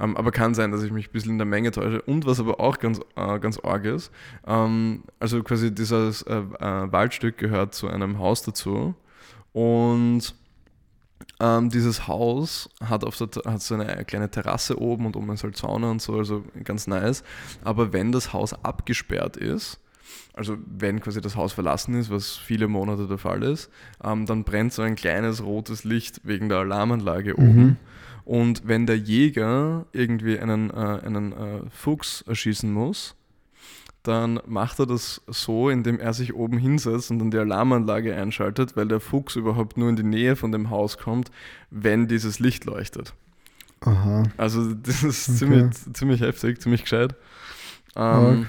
Ähm, aber kann sein, dass ich mich ein bisschen in der Menge täusche. Und was aber auch ganz, äh, ganz arg ist, ähm, also quasi dieses äh, äh, Waldstück gehört zu einem Haus dazu. Und ähm, dieses Haus hat, auf der, hat so eine kleine Terrasse oben und oben ist halt Sauna und so, also ganz nice. Aber wenn das Haus abgesperrt ist, also wenn quasi das Haus verlassen ist, was viele Monate der Fall ist, ähm, dann brennt so ein kleines rotes Licht wegen der Alarmanlage oben. Und wenn der Jäger irgendwie einen, äh, einen äh, Fuchs erschießen muss, dann macht er das so, indem er sich oben hinsetzt und dann die Alarmanlage einschaltet, weil der Fuchs überhaupt nur in die Nähe von dem Haus kommt, wenn dieses Licht leuchtet. Aha. Also das ist Okay. ziemlich, ziemlich heftig, ziemlich gescheit. Ähm.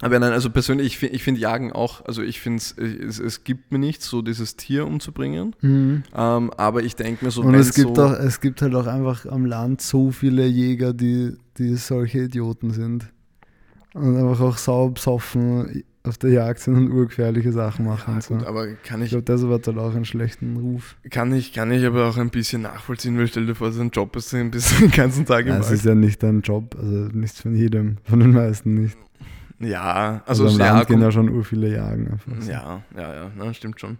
Aber nein, also persönlich, ich finde ich find Jagen auch, also ich finde es, es gibt mir nichts, so dieses Tier umzubringen. Mhm. Ähm, aber ich denke mir so, Und es gibt, so, auch, es gibt halt auch einfach am Land so viele Jäger, die, die solche Idioten sind. Und einfach auch sau besoffen auf der Jagd sind und urgefährliche Sachen machen. Ja, und so. gut, aber kann Ich ich, glaube, das hat halt auch einen schlechten Ruf. kann, ich, kann ich aber auch ein bisschen nachvollziehen, weil stell dir vor, sein Job ist ein bisschen den ganzen Tag im Ja, es ist ja nicht dein Job, also nichts von jedem, von den meisten nicht. Ja, Also, also, am ja, Land gehen kommt- ja schon ur viele jagen. Ja, ja, ja, na, stimmt schon.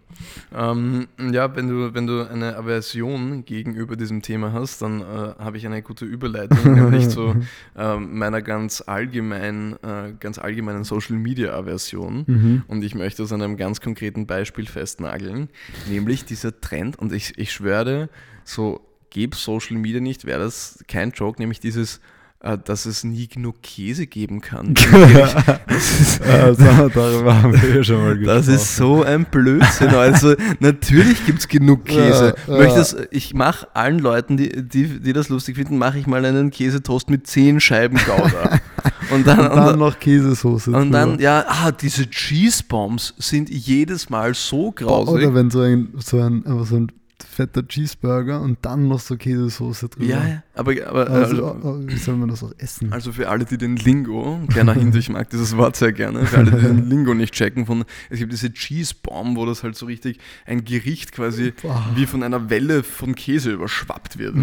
Ähm, ja, wenn du, wenn du eine Aversion gegenüber diesem Thema hast, dann äh, habe ich eine gute Überleitung, nämlich zu ähm, meiner ganz allgemein, äh, ganz allgemeinen Social Media Aversion. Mhm. Und ich möchte es an einem ganz konkreten Beispiel festnageln, nämlich dieser Trend, und ich, ich schwöre, so gäbe Social Media nicht, wäre das kein Joke, nämlich dieses, äh, dass es nie genug Käse geben kann. das ist, Also, darüber haben wir ja schon mal gesprochen. das ist so ein Blödsinn. Also natürlich gibt es genug Käse. Ja, ja. Möchtest, ich mache allen Leuten, die, die, die das lustig finden, mache ich mal einen Käsetoast mit 10 Scheiben Gouda. Und dann, Und dann noch Käsesoße. und dann, drüber. ja, ah, diese Cheese Bombs sind jedes Mal so grausig. Oder wenn so ein, so ein, so ein fetter Cheeseburger und dann noch so Käsesoße drüber. ja, ja, aber, aber Also, also, oh, wie soll man das auch essen? also für alle, die den Lingo, kleiner Hint, ich mag dieses Wort sehr gerne, für alle, die den Lingo nicht checken, von, es gibt diese Cheese Bomb, wo das halt so richtig ein Gericht quasi Boah. wie von einer Welle von Käse überschwappt wird.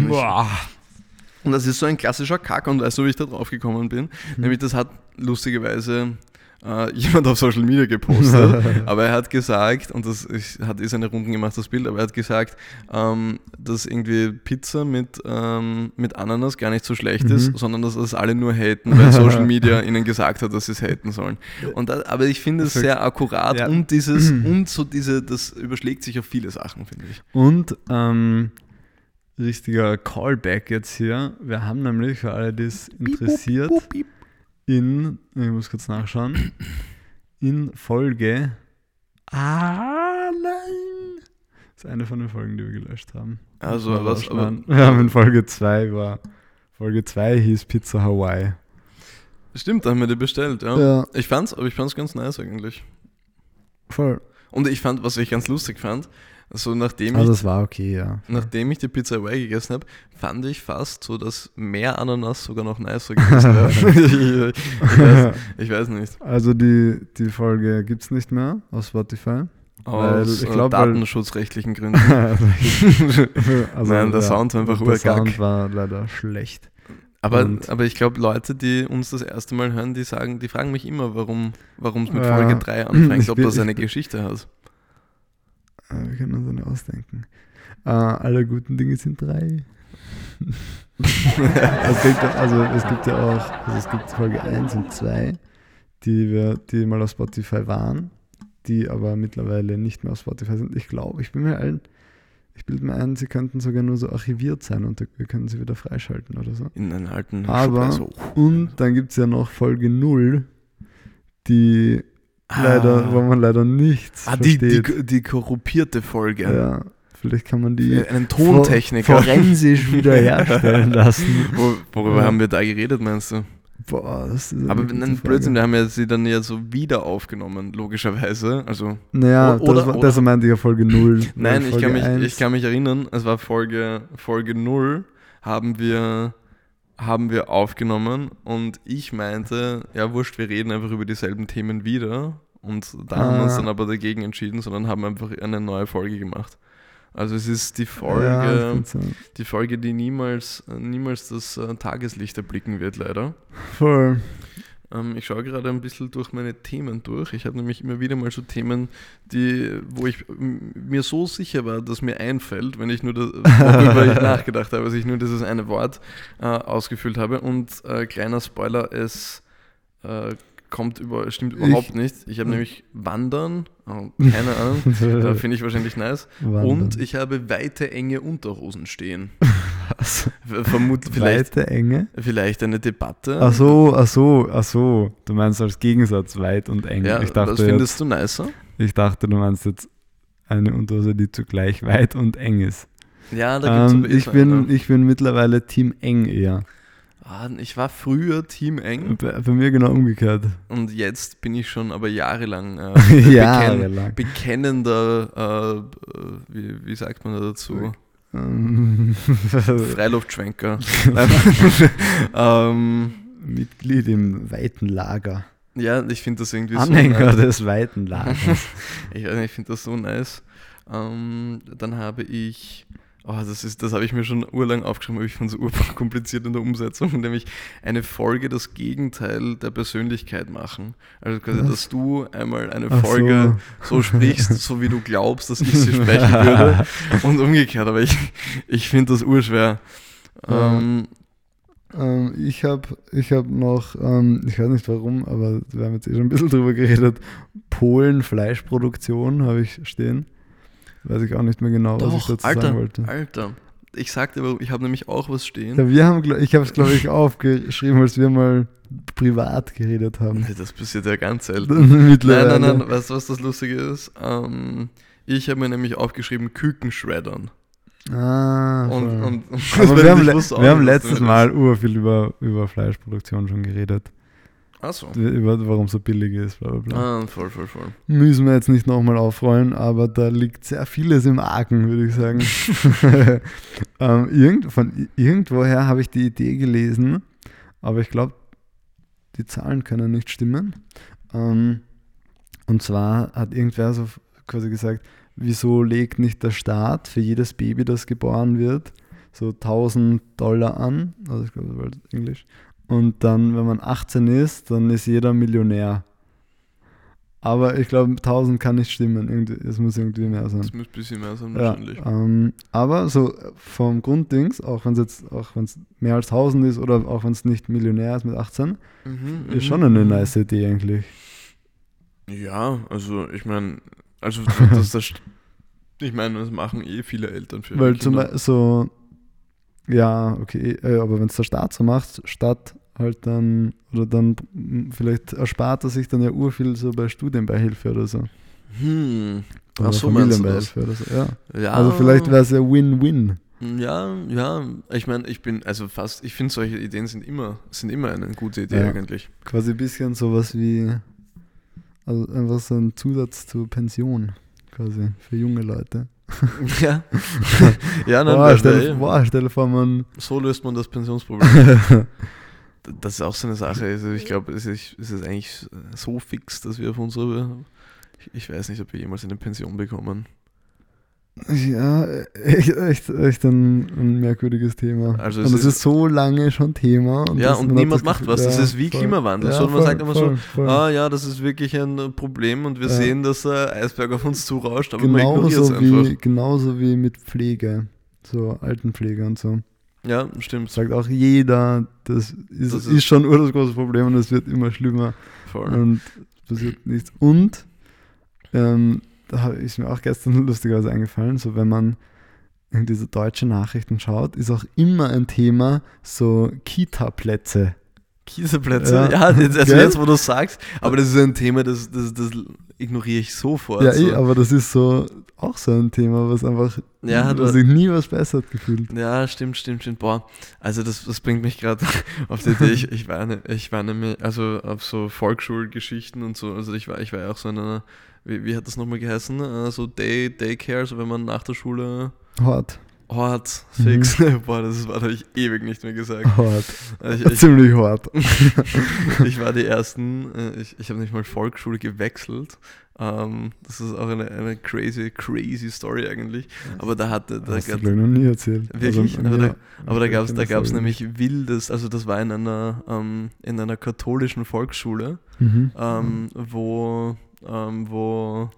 Und das ist so ein klassischer Kack und weißt du, wie ich da drauf gekommen bin? Nämlich das hat lustigerweise äh, jemand auf Social Media gepostet, aber er hat gesagt, und das ist, hat ist eine Runden gemacht, das Bild, aber er hat gesagt, ähm, dass irgendwie Pizza mit, ähm, mit Ananas gar nicht so schlecht ist, sondern dass das alle nur haten, weil Social Media ihnen gesagt hat, dass sie es haten sollen. Und da, aber ich finde es sehr akkurat Ja. und dieses, und so diese, das überschlägt sich auf viele Sachen, finde ich. Und ähm, richtiger Callback jetzt hier. Wir haben nämlich für alle, die es interessiert, in, ich muss kurz nachschauen, in Folge. Ah, nein! Das ist eine von den Folgen, die wir gelöscht haben. Also, was, aber, wir haben in Folge 2 war. Folge 2 hieß Pizza Hawaii. Stimmt, da haben wir die bestellt, ja. Ja. Ich fand's, aber ich fand's ganz nice eigentlich. Voll. Und ich fand, was ich ganz lustig fand, so nachdem Also, ich es war okay, ja. Nachdem ich die Pizza Hawaii gegessen habe, fand ich fast so, dass mehr Ananas sogar noch nicer gewesen wäre. ich, ich, weiß, ich weiß nicht. Also, die, die Folge gibt es nicht mehr auf Spotify. Weil Aus äh, glaub, weil- datenschutzrechtlichen Gründen. also, Nein, der Sound war einfach Der urgack. Sound war leider schlecht. Aber, Und- aber ich glaube, Leute, die uns das erste Mal hören, die sagen, die fragen mich immer, warum es mit Ja. Folge 3 anfängt, ob das eine Geschichte hat. Äh, Wir können uns eine ausdenken. Äh, alle guten Dinge sind drei. es gibt, also es gibt ja auch, also es gibt Folge 1 und 2, die, wir, die mal auf Spotify waren, die aber mittlerweile nicht mehr auf Spotify sind. Ich glaube, ich bin mir allen, ich bilde mir ein, sie könnten sogar nur so archiviert sein und wir können sie wieder freischalten oder so. In einen alten Aber, Schublade so. und dann gibt es ja noch Folge 0, die leider, wo man leider nichts Ah, die, die, die korruptierte Folge. ja, vielleicht kann man die einen Tontechniker. for- forensisch wiederherstellen lassen. Wo, worüber Ja. haben wir da geredet, meinst du? Boah, das ist Aber ein. Blödsinn, wir haben ja sie dann ja so wieder aufgenommen, logischerweise. Also, Naja, Oder- das, war- oder- das meinte ich ja Folge 0. nein, ich kann, mich, Folge ich kann mich erinnern, es war Folge, Folge 0, haben wir, haben wir aufgenommen und ich meinte, ja, wurscht, wir reden einfach über dieselben Themen wieder. Und da haben wir uns Ah. dann aber dagegen entschieden, sondern haben einfach eine neue Folge gemacht. Also es ist die Folge, Ja, die Folge, die niemals, niemals das äh, Tageslicht erblicken wird, leider. Voll. Ähm, ich schaue gerade ein bisschen durch meine Themen durch. Ich habe nämlich immer wieder mal so Themen, die, wo ich mir so sicher war, dass mir einfällt, wenn ich nur das, worüber ich nachgedacht habe, dass ich nur dieses eine Wort äh, ausgefüllt habe. Und äh, kleiner Spoiler, es äh, kommt über, stimmt überhaupt nicht. Ich habe nämlich Wandern, oh, keine Ahnung, da finde ich wahrscheinlich nice. Wandern. Und ich habe weite, enge Unterhosen stehen. Also, Vermutlich vielleicht, weite Enge. vielleicht eine Debatte. Ach so, ach so, ach so. Du meinst als Gegensatz weit und eng. Ja, ich, dachte was jetzt, findest du nicer? ich dachte, du meinst jetzt eine Unterhose, die zugleich weit und eng ist. Ja, da gibt's Ähm, ich, bin, ich bin mittlerweile Team eng eher. Ah, ich war früher Team eng Bei, bei mir genau umgekehrt. und jetzt bin ich schon aber jahrelang äh, Jahrelang. bekennender, äh, äh, wie, wie sagt man da dazu? Freiluftschwenker. ähm, Mitglied im weiten Lager. ja, ich finde das irgendwie Anhänger so nice. des weiten Lagers. Ich, ich finde das so nice. Ähm, dann habe ich, oh, das ist, das habe ich mir schon urlang aufgeschrieben, aber ich fand es urkompliziert in der Umsetzung, nämlich eine Folge das Gegenteil der Persönlichkeit machen. Also quasi, Was? dass du einmal eine Ach Folge so. sprichst, so wie du glaubst, dass ich sie sprechen würde und umgekehrt, aber ich, ich finde das urschwer. Ja. Ähm, Ähm, ich habe ich hab noch, ähm, ich weiß nicht warum, aber wir haben jetzt eh schon ein bisschen drüber geredet. Polen Fleischproduktion habe ich stehen. Weiß ich auch nicht mehr genau, was ich doch, dazu Alter, sagen wollte. Alter. Ich sagte aber, ich habe nämlich auch was stehen. Ja, wir haben, ich habe es glaube ich aufgeschrieben, als wir mal privat geredet haben. Nee, Das passiert ja ganz selten. Nein, Mittlerweile. nein, nein, weißt du, was das Lustige ist? Ähm, ich habe mir nämlich aufgeschrieben, Kükenschreddern. Ah, Und, voll. und, aber wir haben, wir haben nicht, was letztes Mal ur viel über, über Fleischproduktion schon geredet. Ist. Ach so. Über, warum so billig ist, bla bla bla. Ah, voll, voll, voll. Müssen wir jetzt nicht nochmal aufrollen, aber da liegt sehr vieles im Argen, würde ich sagen. ähm, irgend, von irgendwoher habe ich die Idee gelesen, aber ich glaube, die Zahlen können nicht stimmen. Ähm, und zwar hat irgendwer so quasi gesagt, wieso legt nicht der Staat für jedes Baby, das geboren wird, so 1000 Dollar an, also ich glaube, das war Englisch, und dann, wenn man 18 ist, dann ist jeder Millionär. Aber ich glaube, 1000 kann nicht stimmen. Irgendwie, es muss irgendwie mehr sein. Das müsste ein bisschen mehr sein, Ja, wahrscheinlich. ähm, aber so vom Grunddings, auch wenn es jetzt, auch wenn es mehr als 1000 ist oder auch wenn es nicht Millionär ist mit 18, Mhm, ist mhm. schon eine nice Idee eigentlich. Ja, also ich meine, also das, das, ich meine, das machen eh viele Eltern für Weil zum. Beispiel so, ja, okay, äh, aber wenn es der Staat so macht, statt halt dann, oder dann vielleicht erspart er sich dann ja urviel so bei Studienbeihilfe oder so. Hm. Oder Ach so, meinst du das? Familienbeihilfe oder so, ja. Ja, Also vielleicht wäre es ja Win-Win. Ja, ja, ich meine, ich bin, also fast, ich finde solche Ideen sind immer, sind immer eine gute Idee Ja. eigentlich. Quasi ein bisschen sowas wie, also einfach so ein Zusatz zur Pension, quasi, für junge Leute. Ja. ja, nein, Boah, stell, boah, stell vor, man. so löst man das Pensionsproblem. das ist auch so eine Sache. Also ich glaube, es ist, es ist eigentlich so fix, dass wir auf unsere, ich, ich weiß nicht, ob wir jemals eine Pension bekommen. Ja, echt, echt, echt ein, ein merkwürdiges Thema. Also und es ist- ist so lange schon Thema. ja, und man hat niemand macht Gefühl- was. Das ja, ist wie voll. Klimawandel. Ja, sondern man voll, sagt immer voll, so, ah ja, das ist wirklich ein Problem und wir Ja. sehen, dass der Eisberg auf uns zurauscht, aber man genauso, ignoriert es einfach. wie, genauso wie mit Pflege, so Altenpflege und so. Ja, stimmt. Sagt auch jeder, das ist, Das ist, ist- schon ur das große Problem und es wird immer schlimmer. Voll. und es passiert nichts. Und ähm, da ist mir auch gestern lustigerweise eingefallen, so wenn man irgendwie so deutsche Nachrichten schaut, ist auch immer ein Thema so Kita-Plätze. Kieseplätze, Ja. ja, jetzt, also jetzt, wo du sagst, aber das ist ein Thema, das, das, das ignoriere ich sofort. Ja, so. eh, aber das ist so auch so ein Thema, was einfach, Ja, du- was sich nie was besser hat gefühlt. Ja, stimmt, stimmt, stimmt. Boah, also das, das bringt mich gerade auf die Idee. Ich, ich, war ne, ich war nämlich, also auf so Volksschulgeschichten und so, also ich war, ich war ja auch so in einer, wie, wie hat das nochmal geheißen? Äh, So Day, Daycare, so wenn man nach der Schule Hart. Hort, Mhm. fix. Boah, das war habe ich ewig nicht mehr gesagt. Hart. Also ich, ich, Ziemlich hart. ich war die ersten, äh, ich, ich habe nicht mal Volksschule gewechselt. Ähm, das ist auch eine, eine crazy, crazy Story eigentlich. Aber da hatte, da, Hast du noch nie erzählt. Wirklich? Also, Aber da- ja, aber da gab es da gab's nämlich wildes, also das war in einer, ähm, in einer katholischen Volksschule. Mhm. ähm, wo, wo,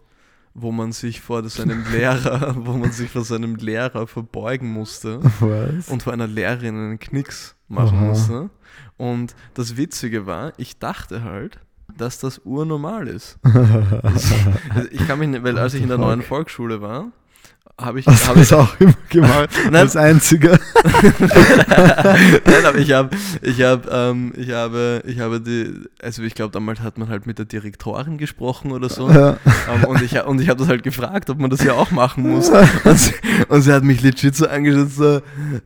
wo man sich vor seinem Lehrer, wo man sich vor seinem Lehrer verbeugen musste Was? und vor einer Lehrerin einen Knicks machen Aha. musste. Und das Witzige war, ich dachte halt, dass das urnormal ist. Also ich kann mich nicht, weil als ich in der neuen Volksschule war, habe ich, Hast du habe ich das auch immer gemacht? Nein. Als einziger. Nein, aber ich habe, ich habe, ähm, ich habe, ich habe die, also ich glaube, damals hat man halt mit der Direktorin gesprochen oder so. Ja. Ähm, und ich, und ich habe das halt gefragt, ob man das ja auch machen muss. Und sie, und sie hat mich legit so angeschaut, so,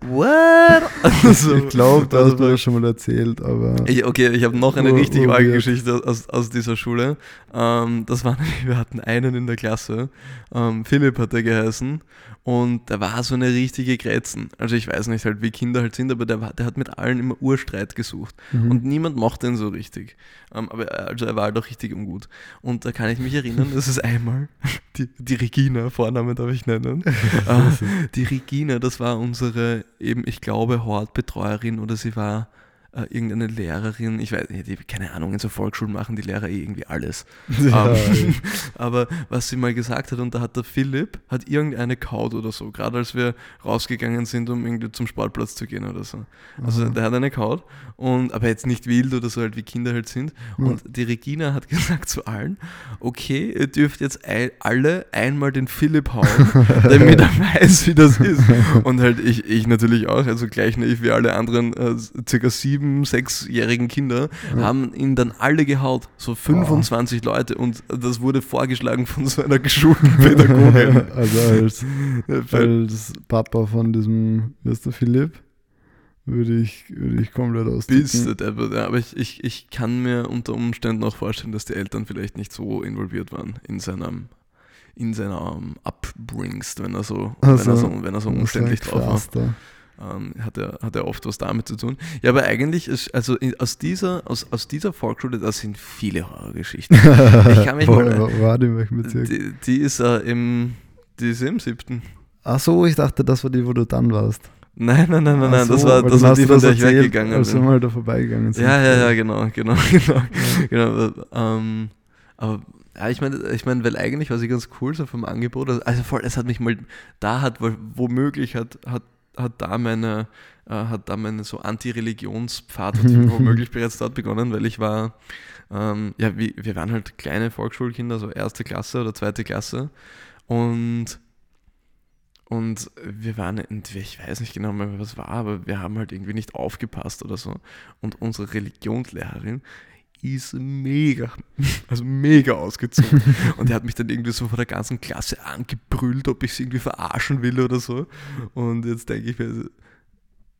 what? Also, Ich glaube, da also hast du das schon mal erzählt, aber. ich, okay, ich habe noch eine Ur- richtig arge urweird. Geschichte aus, aus dieser Schule. Ähm, das war wir hatten einen in der Klasse, ähm, Philipp hat er geheißen, und der war so eine richtige Grätzen. Also ich weiß nicht halt, wie Kinder halt sind, aber der, war, der hat mit allen immer Urstreit gesucht. Mhm. Und niemand mochte ihn so richtig. Ähm, aber er- also er war halt auch richtig ungut. Und da kann ich mich erinnern, dass es einmal, die, die Regina, Vorname darf ich nennen, äh, die Regina, das war unsere eben, ich glaube, Hortbetreuerin oder sie war äh, irgendeine Lehrerin, ich weiß nicht, keine Ahnung, in so Volksschulen machen die Lehrer eh irgendwie alles. Ja, Ähm, aber was sie mal gesagt hat, und da hat der Philipp, hat irgendeine kaut oder so, gerade als wir rausgegangen sind, um irgendwie zum Sportplatz zu gehen oder so. Also der hat eine kaut, und, aber jetzt nicht wild oder so, halt wie Kinder halt sind. Und die Regina hat gesagt zu allen, okay, ihr dürft jetzt ei- alle einmal den Philipp hauen, damit er weiß, wie das ist. Und halt ich, ich natürlich auch, also gleich naiv wie alle anderen äh, circa sieben, sechsjährigen Kinder, haben ihn dann alle gehaut, so 25 Leute und das wurde vorgeschlagen von so einer geschulten Pädagogin. also als, als Papa von diesem, wie der Philipp, würde ich, würde ich komplett Bist austicken. du deppert, ja, aber ich, ich, ich kann mir unter Umständen auch vorstellen, dass die Eltern vielleicht nicht so involviert waren in seinem in seiner um, Upbringst, wenn er so, wenn er so, wenn er so umständlich drauf war. Ähm, hat, er, hat er oft was damit zu tun. Ja, aber eigentlich ist, also in, aus, dieser, aus, aus dieser Volksschule, da sind viele Horrorgeschichten. Ich kann mich Wo, mal, war die in welchem Bezirk? die, die ist äh, im, die ist im siebten. Ach so, ich dachte, das war die, wo du dann warst. Nein, nein, nein, nein, nein, das so, war, weil das war die, von das der ich weggegangen bin. mal da vorbeigegangen sind. Ja, ja, ja, genau, genau, genau. genau ähm, aber ja, ich meine, ich meine, weil eigentlich war sie ganz cool so vom Angebot. Also- Also voll, es hat mich mal, da hat wo- womöglich hat, hat, hat da meine, äh, hat da meine so Anti-Religionspfad womöglich bereits dort begonnen, weil ich war, ähm, ja, wie, wir waren halt kleine Volksschulkinder, so erste Klasse oder zweite Klasse und und wir waren, in, ich weiß nicht genau mehr, was war, aber wir haben halt irgendwie nicht aufgepasst oder so. Und unsere Religionslehrerin ist mega, also mega ausgezogen. Und er hat mich dann irgendwie so vor der ganzen Klasse angebrüllt, ob ich sie irgendwie verarschen will oder so. Und jetzt denke ich mir,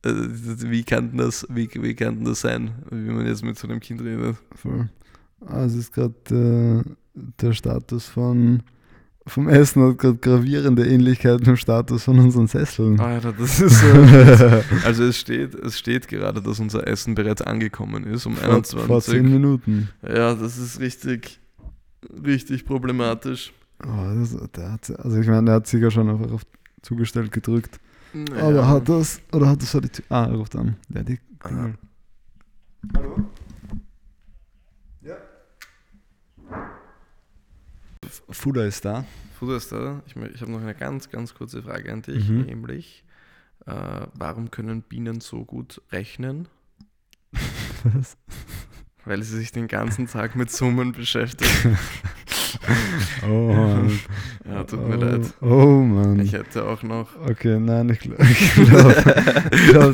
äh, wie kann denn das, wie, wie kann das sein, wie man jetzt mit so einem Kind redet? Voll. Ah, es ist gerade äh, der Status von vom Essen hat gerade gravierende Ähnlichkeit mit dem Status von unseren Sesseln. Alter, das ist so. also es steht, es steht gerade, dass unser Essen bereits angekommen ist um vor, 21 vor zehn Minuten. Ja, das ist richtig, richtig problematisch. Oh, das, der hat, also ich meine, der hat sicher schon einfach auf zugestellt gedrückt. Naja. Aber hat das, oder hat das so die Tür? Ah, er ruft an. Ja, die Ah. Fuda ist da. Fuderster, ich, mö- ich habe noch eine ganz, ganz kurze Frage an dich, Mhm. nämlich, äh, warum können Bienen so gut rechnen? Was? Weil sie sich den ganzen Tag mit Summen beschäftigen. Oh Mann. Ja, tut mir oh, leid. Oh Mann. Ich hätte auch noch. Okay, nein, ich glaube, ich glaube, ich glaub,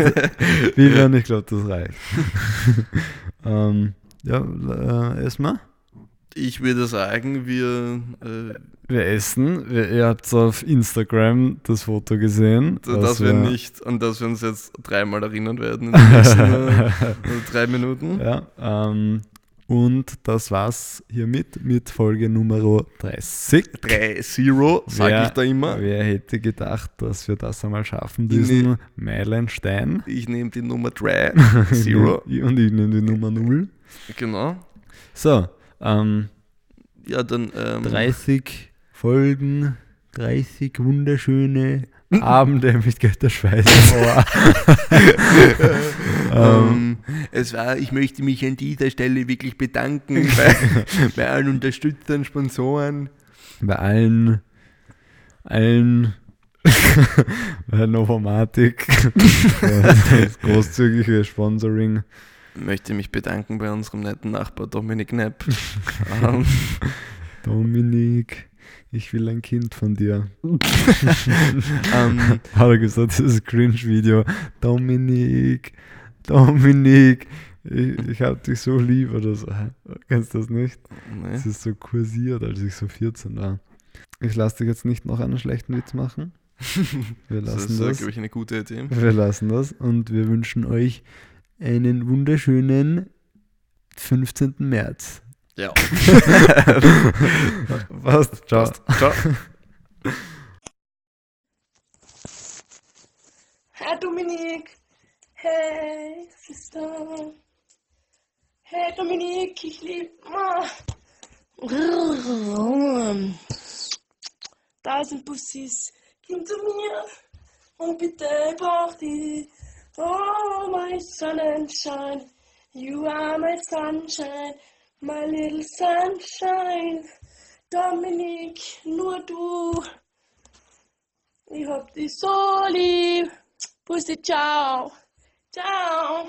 Vivian, ich glaube, das reicht. ähm, ja, äh, erstmal. Ich würde sagen, wir. Äh, Wir essen. Wir, ihr habt auf Instagram das Foto gesehen. dass wir nicht, an das wir uns jetzt dreimal erinnern werden in den nächsten äh, drei Minuten. Ja, ähm, und das war's hiermit mit Folge Nummer 30. 3-0, sag Wer- ich da immer. Wer hätte gedacht, dass wir das einmal schaffen, diesen Meilenstein? Ich nehme die Nummer 3, 0. Und ich nehme die Nummer 0. Genau. So, ähm, Ja, dann. Ähm, 30 Folgen, 30 wunderschöne Abende mit Götterschweiß im Ohr. ähm, Ähm, es war, ich möchte mich an dieser Stelle wirklich bedanken bei, bei allen Unterstützern, Sponsoren. bei allen, allen bei Novomatic, das großzügige Sponsoring möchte mich bedanken bei unserem netten Nachbar Dominik Nepp. ähm, Dominik, ich will ein Kind von dir. ähm, Hat er gesagt, dieses Cringe-Video. Dominik, Dominik, ich, ich hab dich so lieb oder so. Kennst du das nicht? nee. Das ist so kursiert, als ich so 14 war. Ich lasse dich jetzt nicht noch einen schlechten Witz machen. Wir Das lassen ist, äh, das. glaube ich, eine gute Idee. Wir lassen das und wir wünschen euch einen wunderschönen 15. März. Ja. Passt. Ciao. Ciao. Hey Dominik. Hey Sister. Hey Dominik, ich lieb. Ah. Da sind Bussis. Komm zu mir und bitte brauch die. Oh, my sunshine. You are my sunshine. My little sunshine. Dominik, nur du. Ich hab dich so lieb. Pussy, ciao. Ciao.